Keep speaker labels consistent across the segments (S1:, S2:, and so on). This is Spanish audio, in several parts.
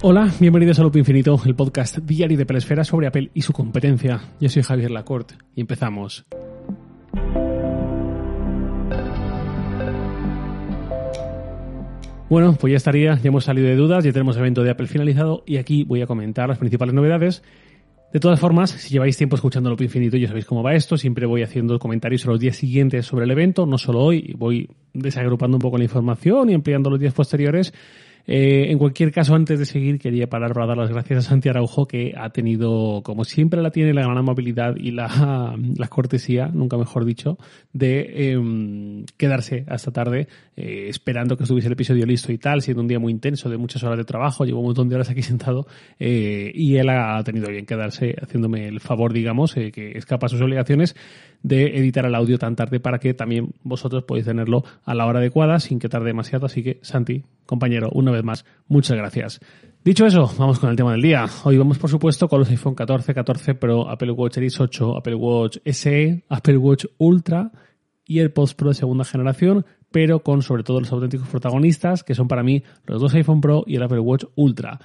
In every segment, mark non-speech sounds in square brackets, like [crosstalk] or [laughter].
S1: Hola, bienvenidos a Loop Infinito, el podcast diario de Pelesfera sobre Apple y su competencia. Yo soy Javier Lacorte y empezamos. Bueno, pues ya estaría, ya hemos salido de dudas, ya tenemos evento de Apple finalizado y aquí voy a comentar las principales novedades. De todas formas, si lleváis tiempo escuchando Loop Infinito, ya sabéis cómo va esto. Siempre voy haciendo comentarios en los días siguientes sobre el evento, no solo hoy. Voy desagrupando un poco la información y ampliando los días posteriores. Eh, en cualquier caso, antes de seguir, quería parar para dar las gracias a Santi Araujo, que ha tenido, como siempre la tiene, la gran amabilidad y [laughs] la, cortesía, nunca mejor dicho, de em, quedarse hasta tarde eh, esperando que estuviese el episodio listo y tal, siendo un día muy intenso, de muchas horas de trabajo, llevo un montón de horas aquí [laughs] sentado, eh, y él ha tenido bien quedarse haciéndome el favor, digamos, que escapa a sus obligaciones de editar el audio tan tarde para que también vosotros podáis tenerlo a la hora adecuada sin que tarde demasiado. Así que, Santi, compañero, una vez más, muchas gracias. Dicho eso, vamos con el tema del día. Hoy vamos, por supuesto, con los iPhone 14, 14 Pro, Apple Watch Series 8, Apple Watch SE, Apple Watch Ultra y el Post Pro de segunda generación, pero con sobre todo los auténticos protagonistas, que son para mí los dos iPhone Pro y el Apple Watch Ultra.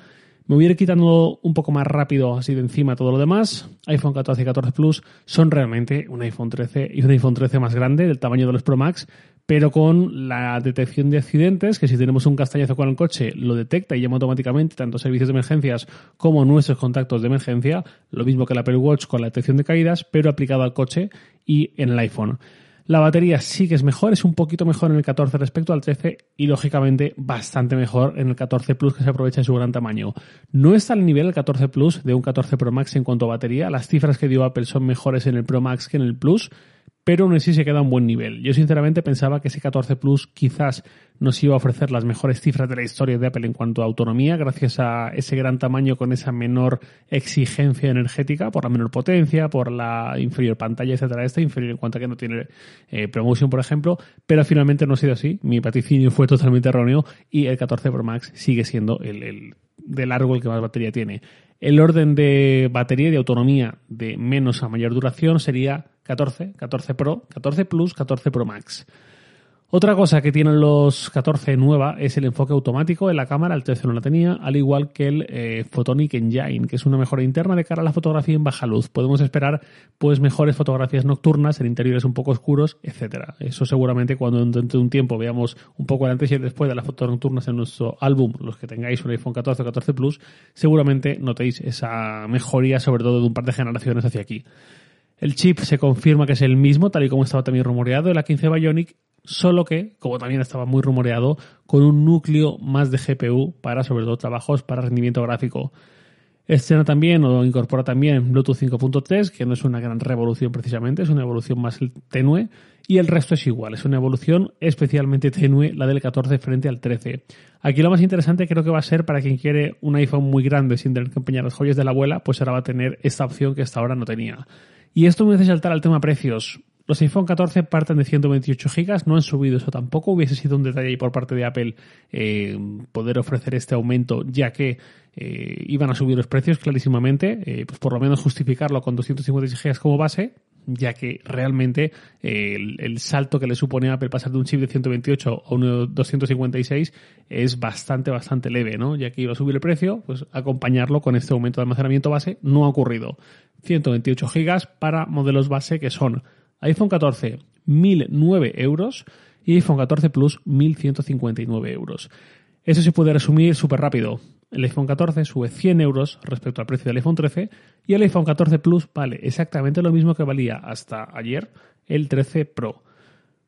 S1: Me voy a ir quitando un poco más rápido así de encima todo lo demás. iPhone 14 y 14 Plus son realmente un iPhone 13 y un iPhone 13 más grande, del tamaño de los Pro Max, pero con la detección de accidentes, que si tenemos un castañazo con el coche lo detecta y llama automáticamente tanto servicios de emergencias como nuestros contactos de emergencia, lo mismo que el Apple Watch con la detección de caídas, pero aplicado al coche y en el iPhone. La batería sí que es mejor, es un poquito mejor en el 14 respecto al 13 y lógicamente bastante mejor en el 14 Plus que se aprovecha de su gran tamaño. No está al nivel el 14 Plus de un 14 Pro Max en cuanto a batería, las cifras que dio Apple son mejores en el Pro Max que en el Plus, pero aún así se queda a un buen nivel. Yo sinceramente pensaba que ese 14 Plus quizás nos iba a ofrecer las mejores cifras de la historia de Apple en cuanto a autonomía, gracias a ese gran tamaño con esa menor exigencia energética, por la menor potencia, por la inferior pantalla, etcétera, esta inferior en cuanto a que no tiene eh, promotion, por ejemplo, pero finalmente no ha sido así. Mi vaticinio fue totalmente erróneo y el 14 Pro Max sigue siendo el, el de largo el que más batería tiene. El orden de batería y de autonomía de menos a mayor duración sería 14, 14 Pro, 14 Plus, 14 Pro Max. Otra cosa que tienen los 14 nueva es el enfoque automático en la cámara, el 13 no la tenía, al igual que el eh, Photonic Engine, que es una mejora interna de cara a la fotografía en baja luz. Podemos esperar pues mejores fotografías nocturnas en interiores un poco oscuros, etcétera. Eso seguramente cuando dentro de un tiempo veamos un poco el antes y el después de las fotos nocturnas en nuestro álbum, los que tengáis un iPhone 14 o 14 Plus, seguramente notéis esa mejoría sobre todo de un par de generaciones hacia aquí. El chip se confirma que es el mismo, tal y como estaba también rumoreado, de la 15 Bionic, solo que, como también estaba muy rumoreado, con un núcleo más de GPU para sobre todo trabajos para rendimiento gráfico. Estrena también o incorpora también Bluetooth 5.3, que no es una gran revolución precisamente, es una evolución más tenue, y el resto es igual, es una evolución especialmente tenue la del 14 frente al 13. Aquí lo más interesante creo que va a ser para quien quiere un iPhone muy grande sin tener que empeñar las joyas de la abuela, pues ahora va a tener esta opción que hasta ahora no tenía. Y esto me hace saltar al tema precios. Los iPhone 14 parten de 128 GB, no han subido eso tampoco. Hubiese sido un detalle por parte de Apple eh, poder ofrecer este aumento, ya que eh, iban a subir los precios clarísimamente. Eh, pues por lo menos justificarlo con 256 GB como base, ya que realmente el, el, salto que le supone a Apple pasar de un chip de 128 a uno de 256 es bastante, bastante leve, ¿no? Ya que iba a subir el precio, pues acompañarlo con este aumento de almacenamiento base no ha ocurrido. 128 GB para modelos base que son iPhone 14 1009 euros y iPhone 14 Plus 1159 euros. Eso se puede resumir súper rápido. El iPhone 14 sube 100 euros respecto al precio del iPhone 13 y el iPhone 14 Plus vale exactamente lo mismo que valía hasta ayer el 13 Pro.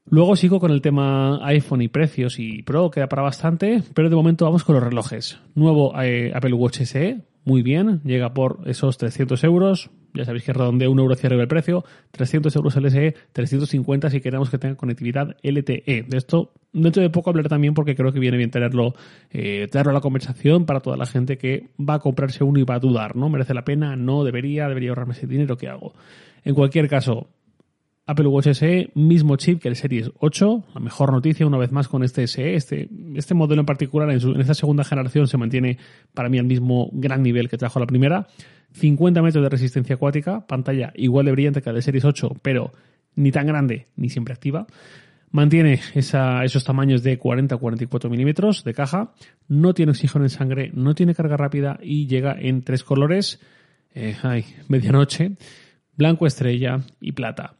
S1: Luego sigo con el tema iPhone y precios y Pro, queda para bastante, pero de momento vamos con los relojes. Nuevo eh, Apple Watch SE, muy bien, llega por esos 300 euros, ya sabéis que redondea un euro cierre el precio, 300 euros LSE, 350 si queremos que tenga conectividad LTE. De esto dentro de poco hablaré también porque creo que viene bien tenerlo, eh, tenerlo a la conversación para toda la gente que va a comprarse uno y va a dudar, ¿no? ¿Merece la pena? No, debería, debería ahorrarme ese dinero, ¿qué hago? En cualquier caso, Apple Watch SE, mismo chip que el Series 8. La mejor noticia, una vez más, con este SE. Este, este modelo en particular, en, en, esta segunda generación, se mantiene para mí al mismo gran nivel que trajo la primera. 50 metros de resistencia acuática, pantalla igual de brillante que la de Series 8, pero ni tan grande ni siempre activa. Mantiene esos tamaños de 40 a 44 milímetros de caja, no tiene oxígeno en sangre, no tiene carga rápida y llega en tres colores, eh, ay, medianoche, blanco estrella y plata.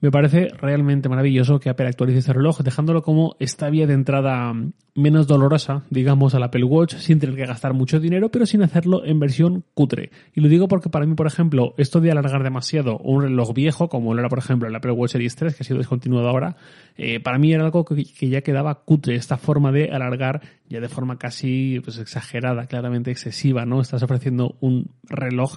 S1: Me parece realmente maravilloso que Apple actualice este reloj, dejándolo como esta vía de entrada menos dolorosa, digamos, al Apple Watch, sin tener que gastar mucho dinero, pero sin hacerlo en versión cutre. Y lo digo porque para mí, por ejemplo, esto de alargar demasiado un reloj viejo, como lo era, por ejemplo, el Apple Watch Series 3, que ha sido descontinuado ahora, eh, para mí era algo que, ya quedaba cutre, esta forma de alargar ya de forma casi pues, exagerada, claramente excesiva, ¿no? Estás ofreciendo un reloj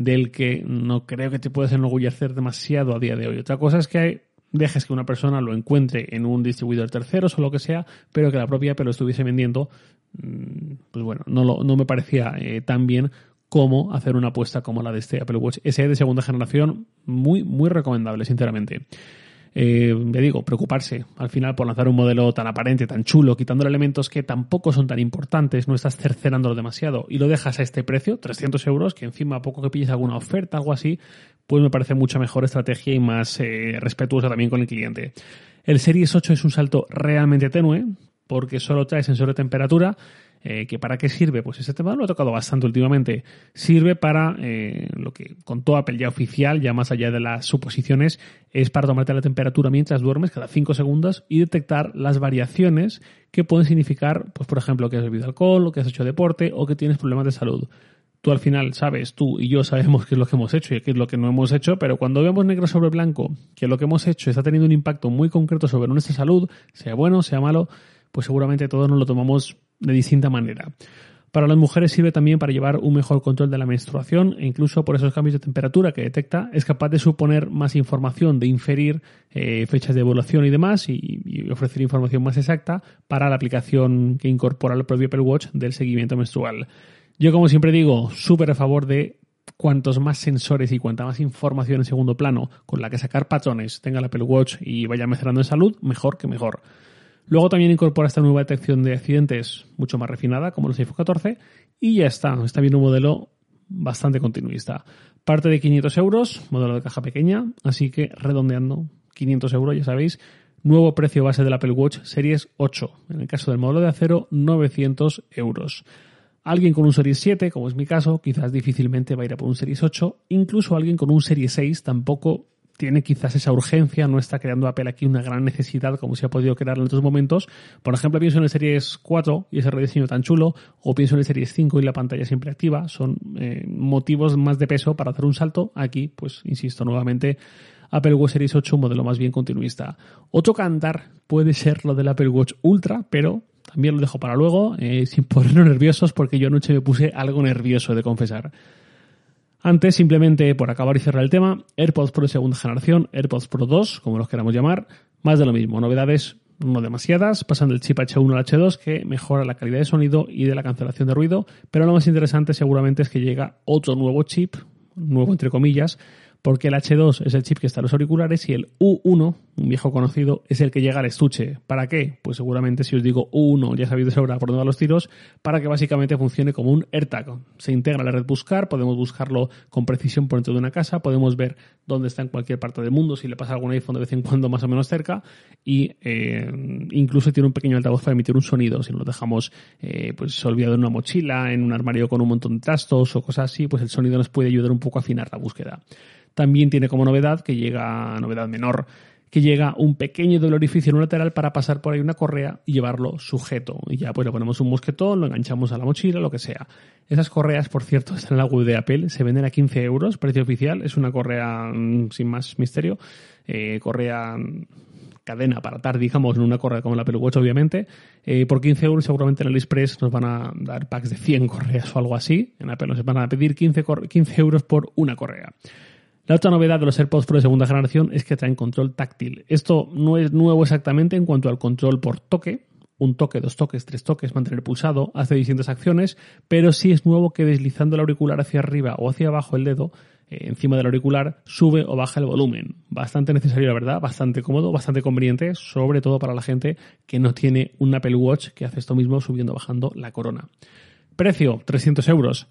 S1: del que no creo que te puedas enorgullecer demasiado a día de hoy. Otra cosa es que dejes que una persona lo encuentre en un distribuidor tercero o lo que sea, pero que la propia Apple lo estuviese vendiendo, mm, pues bueno, no, lo, no me parecía eh, tan bien como hacer una apuesta como la de este Apple Watch SE de segunda generación, muy, muy recomendable, sinceramente eh, ya digo, preocuparse al final por lanzar un modelo tan aparente, tan chulo, quitándole elementos que tampoco son tan importantes, no estás cercenándolo demasiado y lo dejas a este precio, 300 euros, que encima a poco que pilles alguna oferta, algo así, pues me parece mucha mejor estrategia y más eh, respetuosa también con el cliente. El Series 8 es un salto realmente tenue, porque solo trae sensor de temperatura, eh, ¿Que para qué sirve? Pues este tema lo he tocado bastante últimamente. Sirve para eh, lo que contó Apple ya oficial, ya más allá de las suposiciones, es para tomarte la temperatura mientras duermes cada 5 segundos y detectar las variaciones que pueden significar, pues por ejemplo, que has bebido alcohol, o que has hecho deporte o que tienes problemas de salud. Tú al final sabes, tú y yo sabemos qué es lo que hemos hecho y qué es lo que no hemos hecho, pero cuando vemos negro sobre blanco que lo que hemos hecho está teniendo un impacto muy concreto sobre nuestra salud, sea bueno, sea malo, pues seguramente todos nos lo tomamos de distinta manera. Para las mujeres sirve también para llevar un mejor control de la menstruación e incluso por esos cambios de temperatura que detecta es capaz de suponer más información, de inferir eh, fechas de evolución y demás y, ofrecer información más exacta para la aplicación que incorpora el propio Apple Watch del seguimiento menstrual. Yo como siempre digo, súper a favor de cuantos más sensores y cuanta más información en segundo plano con la que sacar patrones tenga el Apple Watch y vaya mejorando en salud, mejor que mejor. Luego también incorpora esta nueva detección de accidentes mucho más refinada, como los iPhone 14, y ya está. Está bien un modelo bastante continuista. Parte de 500 euros, modelo de caja pequeña, así que redondeando 500 euros, ya sabéis. Nuevo precio base del Apple Watch Series 8. En el caso del modelo de acero, 900 euros. Alguien con un Series 7, como es mi caso, quizás difícilmente va a ir a por un Series 8. Incluso alguien con un Series 6 tampoco tiene quizás esa urgencia, no está creando Apple aquí una gran necesidad como se ha podido crear en otros momentos. Por ejemplo, pienso en el Series 4 y ese rediseño tan chulo, o pienso en el Series 5 y la pantalla siempre activa. Son eh, motivos más de peso para hacer un salto. Aquí, pues, insisto nuevamente, Apple Watch Series 8, un modelo más bien continuista. Otro cantar puede ser lo del Apple Watch Ultra, pero también lo dejo para luego, eh, sin ponernos nerviosos, porque yo anoche me puse algo nervioso de confesar. Antes, simplemente por acabar y cerrar el tema, AirPods Pro de segunda generación, AirPods Pro 2, como los queramos llamar, más de lo mismo, novedades no demasiadas, pasando del chip H1 al H2 que mejora la calidad de sonido y de la cancelación de ruido, pero lo más interesante seguramente es que llega otro nuevo chip, nuevo entre comillas, porque el H2 es el chip que está en los auriculares y el U1, un viejo conocido, es el que llega al estuche. ¿Para qué? Pues seguramente si os digo U1 ya sabéis de sobra por dónde van los tiros, para que básicamente funcione como un AirTag. Se integra la red buscar, podemos buscarlo con precisión por dentro de una casa, podemos ver dónde está en cualquier parte del mundo, si le pasa algún iPhone de vez en cuando más o menos cerca, y eh, incluso tiene un pequeño altavoz para emitir un sonido. Si lo dejamos eh, pues olvidado en una mochila, en un armario con un montón de trastos o cosas así, pues el sonido nos puede ayudar un poco a afinar la búsqueda. También tiene como novedad que llega, novedad menor, que llega un pequeño doble orificio en un lateral para pasar por ahí una correa y llevarlo sujeto. Y ya pues le ponemos un mosquetón, lo enganchamos a la mochila, lo que sea. Esas correas, por cierto, [laughs] están en la web de Apple, se venden a 15 euros, precio oficial, es una correa mm, sin más misterio, eh, correa mm, cadena para atar, digamos, en una correa como la Apple Watch, obviamente. Eh, por 15 euros seguramente en el AliExpress nos van a dar packs de 100 [laughs] correas o algo así. En Apple nos van a pedir 15, 15 euros por una correa. La otra novedad de los AirPods Pro de segunda generación es que traen control táctil. Esto no es nuevo exactamente en cuanto al control por toque, un toque, dos toques, tres toques, mantener pulsado, hace distintas acciones, pero sí es nuevo que deslizando el auricular hacia arriba o hacia abajo el dedo, eh, encima del auricular, sube o baja el volumen. Bastante necesario, la verdad, bastante cómodo, bastante conveniente, sobre todo para la gente que no tiene un Apple Watch que hace esto mismo subiendo o bajando la corona. Precio, 300 euros.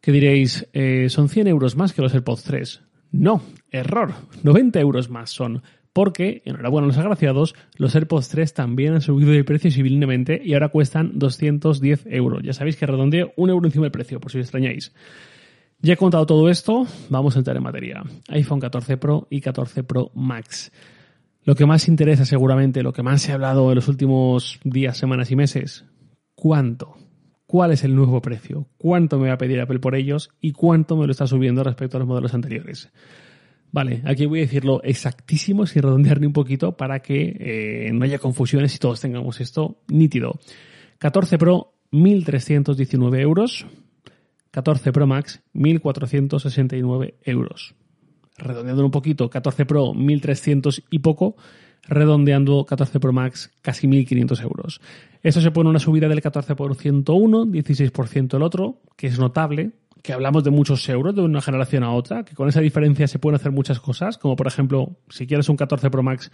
S1: ¿Qué diréis? Eh, son 100 euros más que los AirPods 3. No, error. 90 euros más son. Porque, enhorabuena a los agraciados, los AirPods 3 también han subido de precio civilmente y ahora cuestan 210 euros. Ya sabéis que redondeo un euro encima del precio, por si os extrañáis. Ya he contado todo esto, vamos a entrar en materia. iPhone 14 Pro y 14 Pro Max. Lo que más interesa seguramente, lo que más se ha hablado en los últimos días, semanas y meses, ¿cuánto? ¿Cuál es el nuevo precio? ¿Cuánto me va a pedir Apple por ellos? ¿Y cuánto me lo está subiendo respecto a los modelos anteriores? Vale, aquí voy a decirlo exactísimo sin redondear ni un poquito para que eh, no haya confusiones y todos tengamos esto nítido. 14 Pro, 1.319 euros. 14 Pro Max, 1.469 euros. Redondeando un poquito, 14 Pro, 1.300 y poco. Redondeando 14 Pro Max, casi 1.500 euros. Esto se pone una subida del 14% uno, 16% el otro, que es notable, que hablamos de muchos euros de una generación a otra, que con esa diferencia se pueden hacer muchas cosas, como por ejemplo, si quieres un 14 Pro Max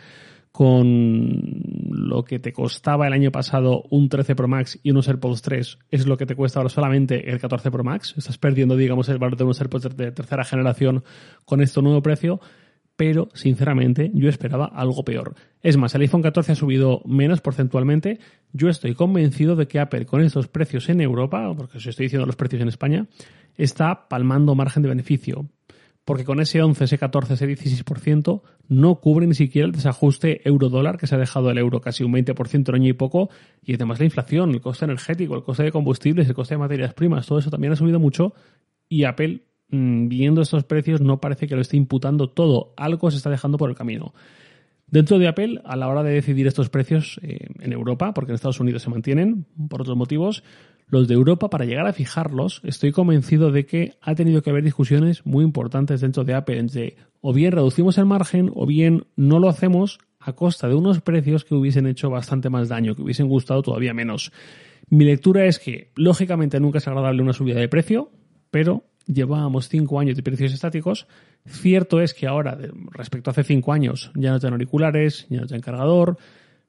S1: con lo que te costaba el año pasado un 13 Pro Max y unos AirPods 3, es lo que te cuesta ahora solamente el 14 Pro Max. Estás perdiendo, digamos, el valor de unos AirPods de tercera generación con este nuevo precio pero sinceramente yo esperaba algo peor. Es más, el iPhone 14 ha subido menos porcentualmente. Yo estoy convencido de que Apple con estos precios en Europa, porque os estoy diciendo los precios en España, está palmando margen de beneficio. Porque con ese 11, ese 14, ese 16% no cubre ni siquiera el desajuste euro-dólar que se ha dejado el euro casi un 20% en año y poco. Y además la inflación, el coste energético, el coste de combustibles, el coste de materias primas, todo eso también ha subido mucho. Y Apple Mm, viendo estos precios no parece que lo esté imputando todo, algo se está dejando por el camino. Dentro de Apple, a la hora de decidir estos precios eh, en Europa, porque en Estados Unidos se mantienen por otros motivos, los de Europa, para llegar a fijarlos, estoy convencido de que ha tenido que haber discusiones muy importantes dentro de Apple, entre o bien reducimos el margen o bien no lo hacemos a costa de unos precios que hubiesen hecho bastante más daño, que hubiesen gustado todavía menos. Mi lectura es que, lógicamente, nunca es agradable una subida de precio, pero llevábamos cinco años de precios estáticos. Cierto es que ahora, respecto a hace cinco años, ya no tienen auriculares, ya no tienen cargador.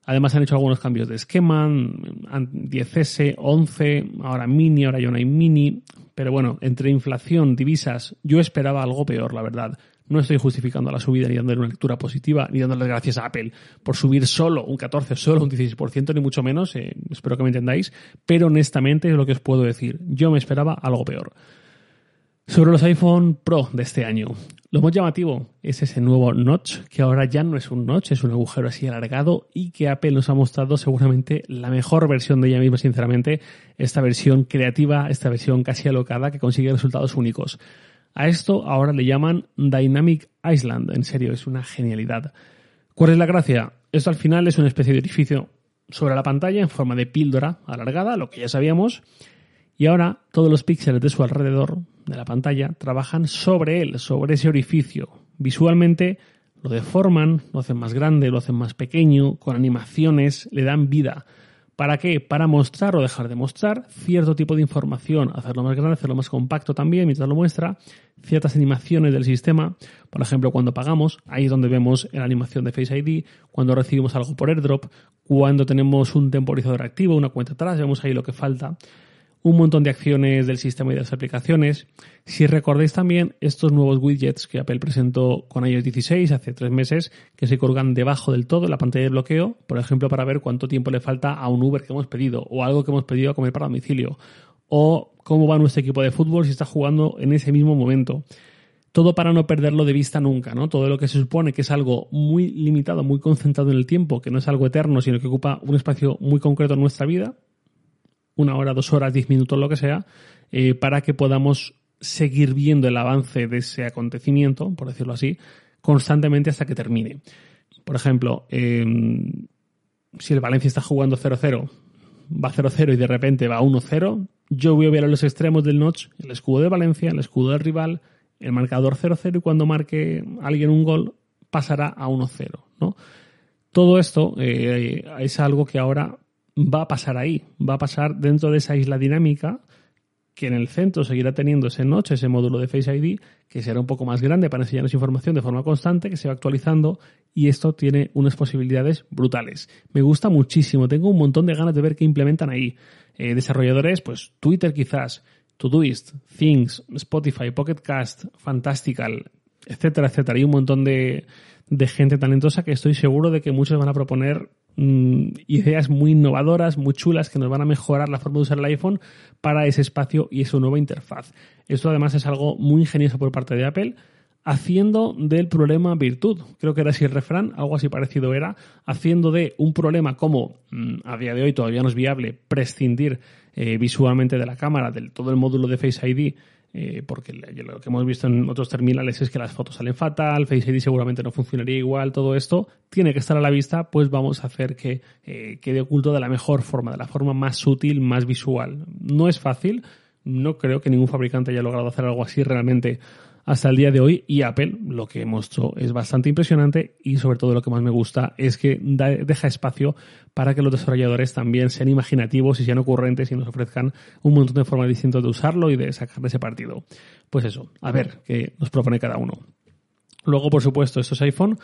S1: Además han hecho algunos cambios de esquema, 10S, 11, ahora mini, ahora ya no hay mini. Pero bueno, entre inflación, divisas, yo esperaba algo peor, la verdad. No estoy justificando la subida ni dándole una lectura positiva, ni dándole gracias a Apple por subir solo un 14, solo un 16%, ni mucho menos. Eh, espero que me entendáis. Pero honestamente es lo que os puedo decir. Yo me esperaba algo peor. Sobre los iPhone Pro de este año, lo más llamativo es ese nuevo notch, que ahora ya no es un notch, es un agujero así alargado y que Apple nos ha mostrado seguramente la mejor versión de ella misma, sinceramente, esta versión creativa, esta versión casi alocada que consigue resultados únicos. A esto ahora le llaman Dynamic Island, en serio, es una genialidad. ¿Cuál es la gracia? Esto al final es una especie de orificio sobre la pantalla en forma de píldora alargada, lo que ya sabíamos, y ahora todos los píxeles de su alrededor de la pantalla trabajan sobre él, sobre ese orificio. Visualmente lo deforman, lo hacen más grande, lo hacen más pequeño, con animaciones, le dan vida. ¿Para qué? Para mostrar o dejar de mostrar cierto tipo de información, hacerlo más grande, hacerlo más compacto también mientras lo muestra, ciertas animaciones del sistema, por ejemplo, cuando pagamos, ahí es donde vemos la animación de Face ID, cuando recibimos algo por airdrop, cuando tenemos un temporizador activo, una cuenta atrás, vemos ahí lo que falta un montón de acciones del sistema y de las aplicaciones. Si recordáis también estos nuevos widgets que Apple presentó con iOS 16 hace tres meses, que se colgan debajo del todo en la pantalla de bloqueo, por ejemplo, para ver cuánto tiempo le falta a un Uber que hemos pedido, o algo que hemos pedido a comer para domicilio, o cómo va nuestro equipo de fútbol si está jugando en ese mismo momento. Todo para no perderlo de vista nunca, ¿no? Todo lo que se supone que es algo muy limitado, muy concentrado en el tiempo, que no es algo eterno, sino que ocupa un espacio muy concreto en nuestra vida, una hora, dos horas, diez minutos, lo que sea, eh, para que podamos seguir viendo el avance de ese acontecimiento, por decirlo así, constantemente hasta que termine. Por ejemplo, em, si el Valencia está jugando 0-0, va 0-0 y de repente va 1-0, yo voy a ver a los extremos del notch el escudo de Valencia, el escudo del rival, el marcador 0-0 y cuando marque alguien un gol pasará a 1-0. ¿no? Todo esto eh, es algo que ahora va a pasar ahí, va a pasar dentro de esa isla dinámica que en el centro seguirá teniendo ese noche, ese módulo de Face ID, que será un poco más grande para enseñarnos información de forma constante, que se va actualizando y esto tiene unas posibilidades brutales. Me gusta muchísimo, tengo un montón de ganas de ver qué implementan ahí. Eh, desarrolladores, pues Twitter quizás, Todoist, Things, Spotify, Pocket Cast, Fantastical, etcétera, etcétera. Hay un montón de, de gente talentosa que estoy seguro de que muchos van a proponer mm, ideas muy innovadoras, muy chulas, que nos van a mejorar la forma de usar el iPhone para ese espacio y su nueva interfaz. Esto además es algo muy ingenioso por parte de Apple haciendo del problema virtud. Creo que era así el refrán, algo así parecido era, haciendo de un problema como mm, a día de hoy todavía no es viable prescindir eh, visualmente de la cámara, del todo el módulo de Face ID, eh, porque lo que hemos visto en otros terminales es que las fotos salen fatal, Face ID seguramente no funcionaría igual, todo esto tiene que estar a la vista, pues vamos a hacer que eh, quede oculto de la mejor forma, de la forma más sutil, más visual. No es fácil, no creo que ningún fabricante haya logrado hacer algo así realmente hasta el día de hoy y Apple lo que mostró es bastante impresionante y sobre todo lo que más me gusta es que deja espacio para que los desarrolladores también sean imaginativos y sean ocurrentes y nos ofrezcan un montón de formas distintas de usarlo y de sacar ese partido. Pues eso, a ver qué nos propone cada uno. Luego, por supuesto, estos iPhone,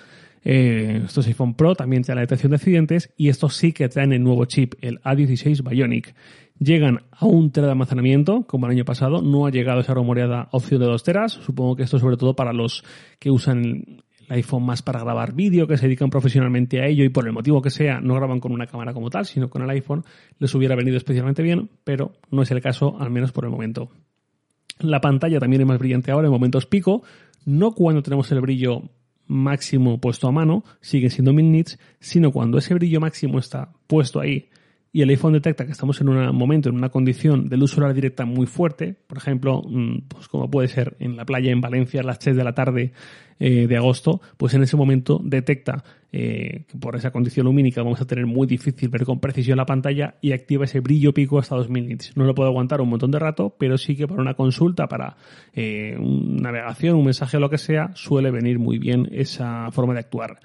S1: eh, estos iPhone Pro también tienen la detección de accidentes y estos sí que traen el nuevo chip, el A16 Bionic llegan a un tera de almacenamiento, como el año pasado. No ha llegado esa rumoreada opción de dos teras. Supongo que esto sobre todo para los que usan el iPhone más para grabar vídeo, que se dedican profesionalmente a ello y por el motivo que sea no graban con una cámara como tal, sino con el iPhone, les hubiera venido especialmente bien, pero no es el caso, al menos por el momento. La pantalla también es más brillante ahora en momentos pico, no cuando tenemos el brillo máximo puesto a mano, siguen siendo 1000 nits, sino cuando ese brillo máximo está puesto ahí y el iPhone detecta que estamos en un momento, en una condición de luz solar directa muy fuerte, por ejemplo, mm, pues como puede ser en la playa en Valencia a las 3 de la tarde eh, de agosto, pues en ese momento detecta eh, que por esa condición lumínica vamos a tener muy difícil ver con precisión la pantalla y activa ese brillo pico hasta 2000 nits. No lo puedo aguantar un montón de rato, pero sí que para una consulta, para eh, una navegación, un mensaje o lo que sea, suele venir muy bien esa forma de actuar.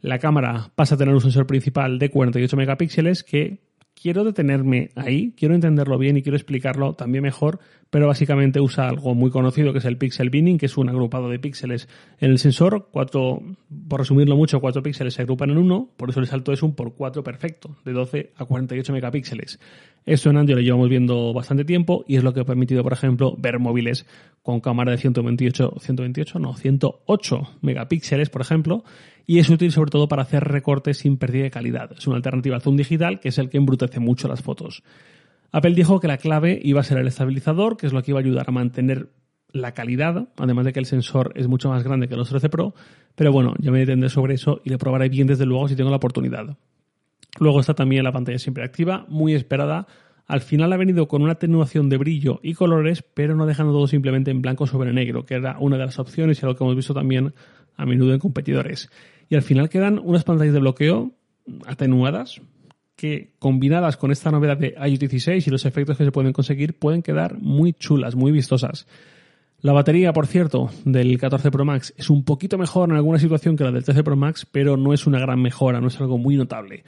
S1: La cámara pasa a tener un sensor principal de 48 megapíxeles que quiero detenerme ahí, quiero entenderlo bien y quiero explicarlo también mejor, pero básicamente usa algo muy conocido que es el pixel binning, que es un agrupado de píxeles en el sensor. Cuatro, por resumirlo mucho, cuatro píxeles se agrupan en uno, por eso el salto es un por 4 perfecto, de 12 a 48 megapíxeles. Esto en Android lo llevamos viendo bastante tiempo y es lo que ha permitido, por ejemplo, ver móviles con cámara de 128, 128, no, 108 megapíxeles, por ejemplo, y es útil sobre todo para hacer recortes sin pérdida de calidad. Es una alternativa al zoom digital, que es el que embrutece mucho las fotos. Apple dijo que la clave iba a ser el estabilizador, que es lo que iba a ayudar a mantener la calidad, además de que el sensor es mucho más grande que los 13 Pro, pero bueno, ya me detendré sobre eso y lo probaré bien desde luego si tengo la oportunidad. Luego está también la pantalla siempre activa, muy esperada. Al final ha venido con una atenuación de brillo y colores, pero no dejando todo simplemente en blanco sobre negro, que era una de las opciones y algo que hemos visto también a menudo en competidores. Y al final quedan unas pantallas de bloqueo atenuadas que combinadas con esta novedad de iOS 16 y los efectos que se pueden conseguir pueden quedar muy chulas, muy vistosas. La batería, por cierto, del 14 Pro Max es un poquito mejor en alguna situación que la del 13 Pro Max, pero no es una gran mejora, no es algo muy notable.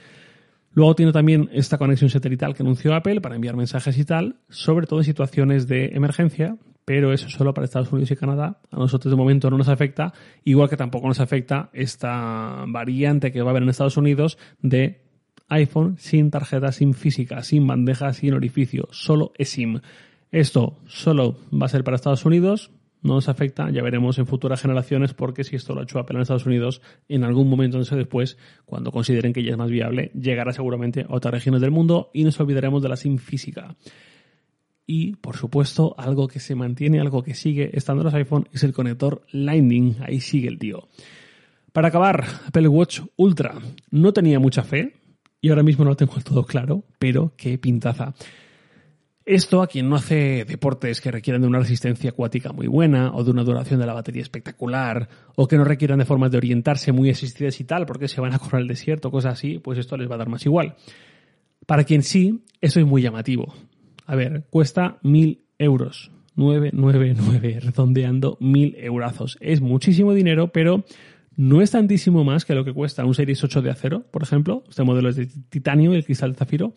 S1: Luego tiene también esta conexión satelital que anunció Apple para enviar mensajes y tal, sobre todo en situaciones de emergencia, pero eso solo para Estados Unidos y Canadá. A nosotros de momento no nos afecta, igual que tampoco nos afecta esta variante que va a haber en Estados Unidos de iPhone sin tarjeta, sin física, sin bandeja, sin orificio, solo eSIM. Esto solo va a ser para Estados Unidos, no nos afecta, ya veremos en futuras generaciones porque si esto lo ha hecho Apple en Estados Unidos, en algún momento no sé después, cuando consideren que ya es más viable, llegará seguramente a otras regiones del mundo y nos olvidaremos de la SIM física. Y, por supuesto, algo que se mantiene, algo que sigue estando en los iPhone es el conector Lightning. Ahí sigue el tío. Para acabar, Apple Watch Ultra. No tenía mucha fe y ahora mismo no lo tengo todo claro, pero qué pintaza. Esto a quien no hace deportes que requieran de una resistencia acuática muy buena o de una duración de la batería espectacular o que no requieran de formas de orientarse muy existidas y tal porque se van a correr el desierto, cosas así, pues esto les va a dar más igual. Para quien sí, eso es muy llamativo. A ver, cuesta mil euros. 999, [laughs] redondeando mil eurazos. Es muchísimo dinero, pero no es tantísimo más que lo que cuesta un Series 8 de acero, por ejemplo. Este modelo es de titanio y el cristal zafiro.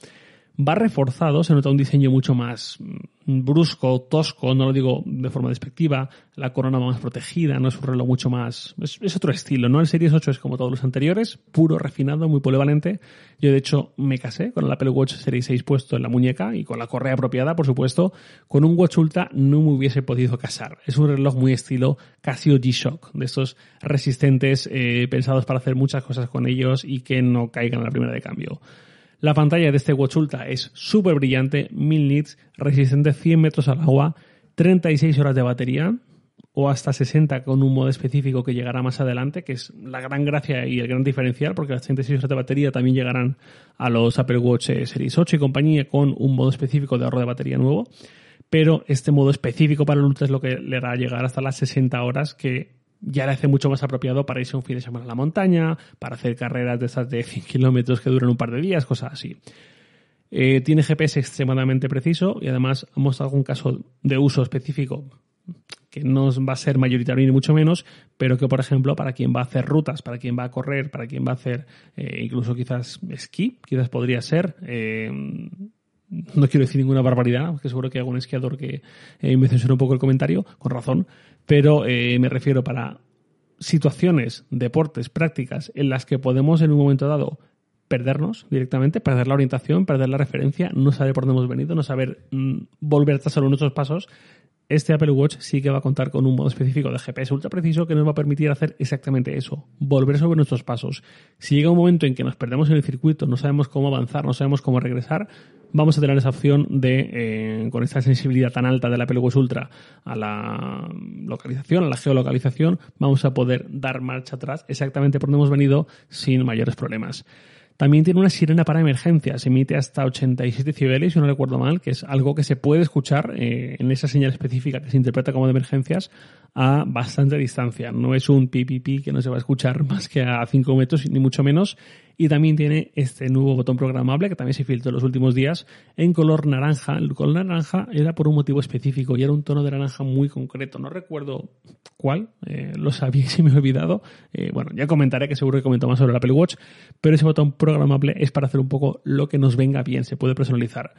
S1: Va reforzado, se nota un diseño mucho más mm, brusco, tosco, no lo digo de forma despectiva, la corona más protegida, no es un reloj mucho más, es, otro estilo, ¿no? El Series 8 es como todos los anteriores, puro, refinado, muy polivalente. Yo de hecho me casé con el Apple Watch Series 6 puesto en la muñeca y con la correa apropiada, por supuesto, con un Watch Ultra no me hubiese podido casar. Es un reloj muy estilo Casio G-Shock, de estos resistentes eh, pensados para hacer muchas cosas con ellos y que no caigan a la primera de cambio. La pantalla de este Watch Ultra es súper brillante, 1000 nits, resistente 100 metros al agua, 36 horas de batería o hasta 60 con un modo específico que llegará más adelante, que es la gran gracia y el gran diferencial, porque las 36 horas de batería también llegarán a los Apple Watch Series 8 y compañía con un modo específico de ahorro de batería nuevo. Pero este modo específico para el Ultra es lo que le hará llegar hasta las 60 horas, que ya le hace mucho más apropiado para irse un fin de semana a la montaña, para hacer carreras de esas de [laughs] 100 kilómetros que duran un par de días, cosas así. Eh, tiene GPS extremadamente preciso y además mostrado algún caso de uso específico que no va a ser mayoritario ni mucho menos, pero que por ejemplo para quien va a hacer rutas, para quien va a correr, para quien va a hacer eh, incluso quizás esquí, quizás podría ser. Eh, no quiero decir ninguna barbaridad, que seguro que hay algún esquiador que me censura un poco el comentario, con razón, pero eh, me refiero para situaciones, deportes, prácticas en las que podemos en un momento dado perdernos directamente, perder la orientación, perder la referencia, no saber por dónde hemos venido, no saber mm, volver a trazar nuestros pasos, este Apple Watch sí que va a contar con un modo específico de GPS ultra preciso que nos va a permitir hacer exactamente eso, volver sobre nuestros pasos. Si llega un momento en que nos perdemos en el circuito, no sabemos cómo avanzar, no sabemos cómo regresar, vamos a tener esa opción de, eh, con esta sensibilidad tan alta del Apple Watch Ultra a la localización, a la geolocalización, vamos a poder dar marcha atrás exactamente por donde hemos venido sin mayores problemas. También tiene una sirena para emergencias, emite hasta 87 decibeles, si no recuerdo mal, que es algo que se puede escuchar eh, en esa señal específica que se interpreta como de emergencias a bastante distancia. No es un pipipi que no se va a escuchar más que a 5 metros, ni mucho menos. Y también tiene este nuevo botón programable que también se filtró en los últimos días en color naranja. El color naranja era por un motivo específico y era un tono de naranja muy concreto. No recuerdo cuál, eh, lo sabía y se me he olvidado. Eh, bueno, ya comentaré que seguro que comento más sobre el Apple Watch, pero ese botón programable es para hacer un poco lo que nos venga bien, se puede personalizar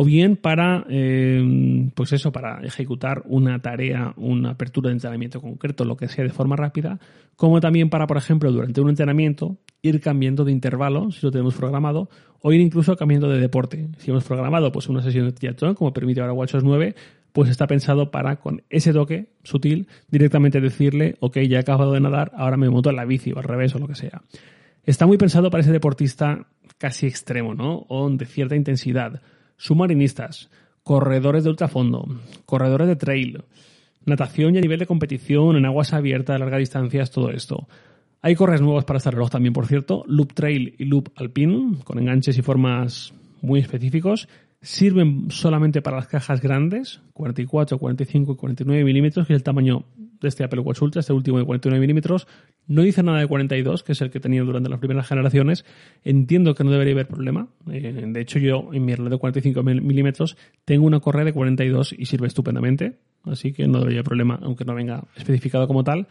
S1: o bien para, eh, pues eso, para ejecutar una tarea, una apertura de entrenamiento concreto, lo que sea de forma rápida, como también para, por ejemplo, durante un entrenamiento, ir cambiando de intervalo, si lo tenemos programado, o ir incluso cambiando de deporte. Si hemos programado pues una sesión de triatlón, como permite ahora WatchOS 9, pues está pensado para, con ese toque sutil, directamente decirle, ok, ya he acabado de nadar, ahora me monto en la bici o al revés o lo que sea. Está muy pensado para ese deportista casi extremo, ¿no? O de cierta intensidad submarinistas, corredores de ultrafondo, corredores de trail, natación y a nivel de competición en aguas abiertas de largas distancias, todo esto. Hay correas nuevas para este reloj también, por cierto, Loop Trail y Loop Alpine, con enganches y formas muy específicos. Sirven solamente para las cajas grandes, 44, 45 y 49 milímetros, que es el tamaño de este Apple Watch Ultra, este último de 49 milímetros. No dice nada de 42, que es el que tenido durante las primeras generaciones. Entiendo que no debería haber problema. Eh, de hecho, yo en mi reloj de 45 milímetros tengo una correa de 42 y sirve estupendamente. Así que no debería haber problema, aunque no venga especificado como tal.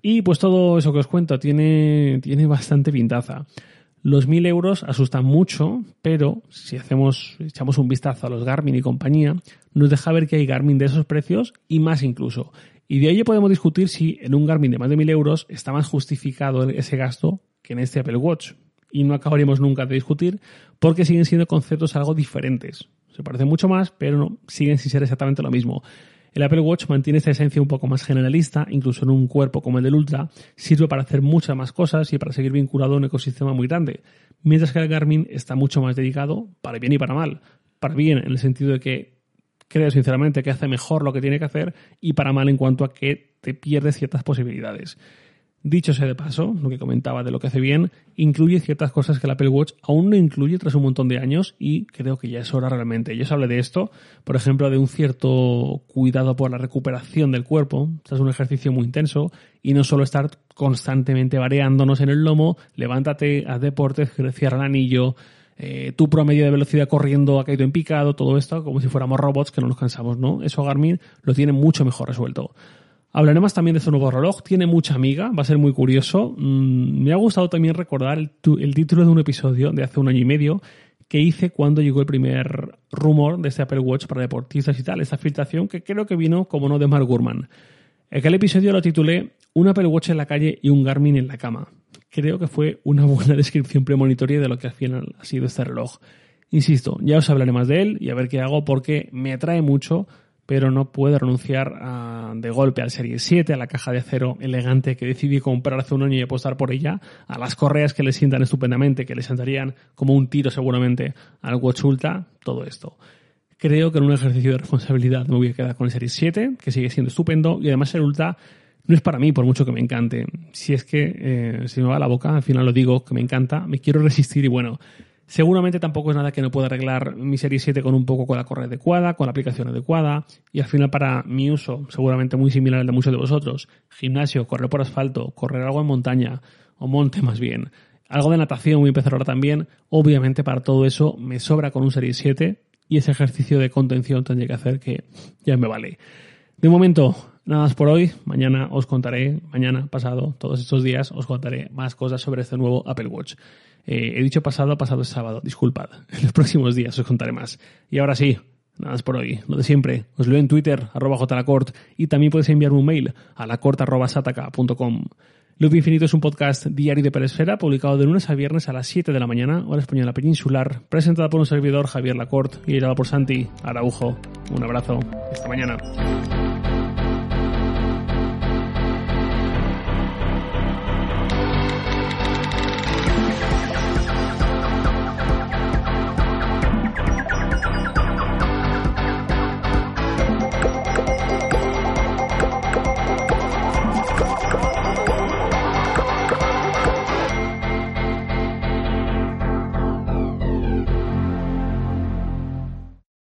S1: Y pues todo eso que os cuento tiene, tiene bastante pintaza. Los 1000 euros asustan mucho, pero si hacemos, echamos un vistazo a los Garmin y compañía, nos deja ver que hay Garmin de esos precios y más incluso. Y de ahí podemos discutir si en un Garmin de más de 1000 euros está más justificado ese gasto que en este Apple Watch. Y no acabaríamos nunca de discutir porque siguen siendo conceptos algo diferentes. Se parecen mucho más, pero no, siguen sin ser exactamente lo mismo. El Apple Watch mantiene esta esencia un poco más generalista, incluso en un cuerpo como el del Ultra, sirve para hacer muchas más cosas y para seguir vinculado a un ecosistema muy grande, mientras que el Garmin está mucho más dedicado para bien y para mal. Para bien en el sentido de que creo sinceramente que hace mejor lo que tiene que hacer y para mal en cuanto a que te pierdes ciertas posibilidades. Dicho sea de paso, lo que comentaba de lo que hace bien, incluye ciertas cosas que el Apple Watch aún no incluye tras un montón de años y creo que ya es hora realmente. Yo os hablé de esto, por ejemplo, de un cierto cuidado por la recuperación del cuerpo. es un ejercicio muy intenso y no solo estar constantemente variándonos en el lomo, levántate, haz deportes, cierra el anillo, eh, tu promedio de velocidad corriendo ha caído en picado, todo esto, como si fuéramos robots que no nos cansamos, ¿no? Eso Garmin lo tiene mucho mejor resuelto. Hablaremos también de su nuevo reloj, tiene mucha amiga, va a ser muy curioso. Mm, me ha gustado también recordar el, título de un episodio de hace un año y medio que hice cuando llegó el primer rumor de este Apple Watch para deportistas y tal, esta filtración que creo que vino como no de Mark Gurman. Aquel episodio lo titulé Un Apple Watch en la calle y un Garmin en la cama. Creo que fue una buena [laughs] descripción premonitoria de lo que al final ha sido este reloj. Insisto, ya os hablaré más de él y a ver qué hago porque me atrae mucho, pero no puedo renunciar de golpe al Serie 7, a la caja de acero elegante que decidí comprar hace un año y apostar por ella, a las correas que le sientan estupendamente, que le sentarían como un tiro seguramente al Watch Ultra, todo esto. Creo que en un ejercicio de responsabilidad me voy a quedar con el Serie 7, que sigue siendo estupendo, y además el Ultra no es para mí, por mucho que me encante. Si es que eh, se me va la boca, al final lo digo, que me encanta, me quiero resistir y bueno, Seguramente tampoco es nada que no pueda arreglar mi Serie 7 con un poco con la correa adecuada, con la aplicación adecuada y al final para mi uso, seguramente muy similar al de muchos de vosotros, gimnasio, correr por asfalto, correr algo en montaña o monte más bien, algo de natación voy a empezar ahora también, obviamente para todo eso me sobra con un Serie 7 y ese ejercicio de contención tendría que hacer que ya me vale. De momento, nada más por hoy. Mañana os contaré, mañana, pasado, todos estos días, os contaré más cosas sobre este nuevo Apple Watch. Eh, he dicho pasado, pasado es sábado, disculpad. [laughs] En los próximos días os contaré más. Y ahora sí, nada más por hoy. Lo de siempre, os leo en Twitter, arroba jlacort, y también podéis enviarme un mail a lacort.sataka.com. Loop Infinito es un podcast diario de Peresfera, publicado de lunes a viernes a las 7 de la mañana, hora española peninsular, presentado por un servidor Javier Lacort y editado por Santi Araujo. Un abrazo, hasta mañana.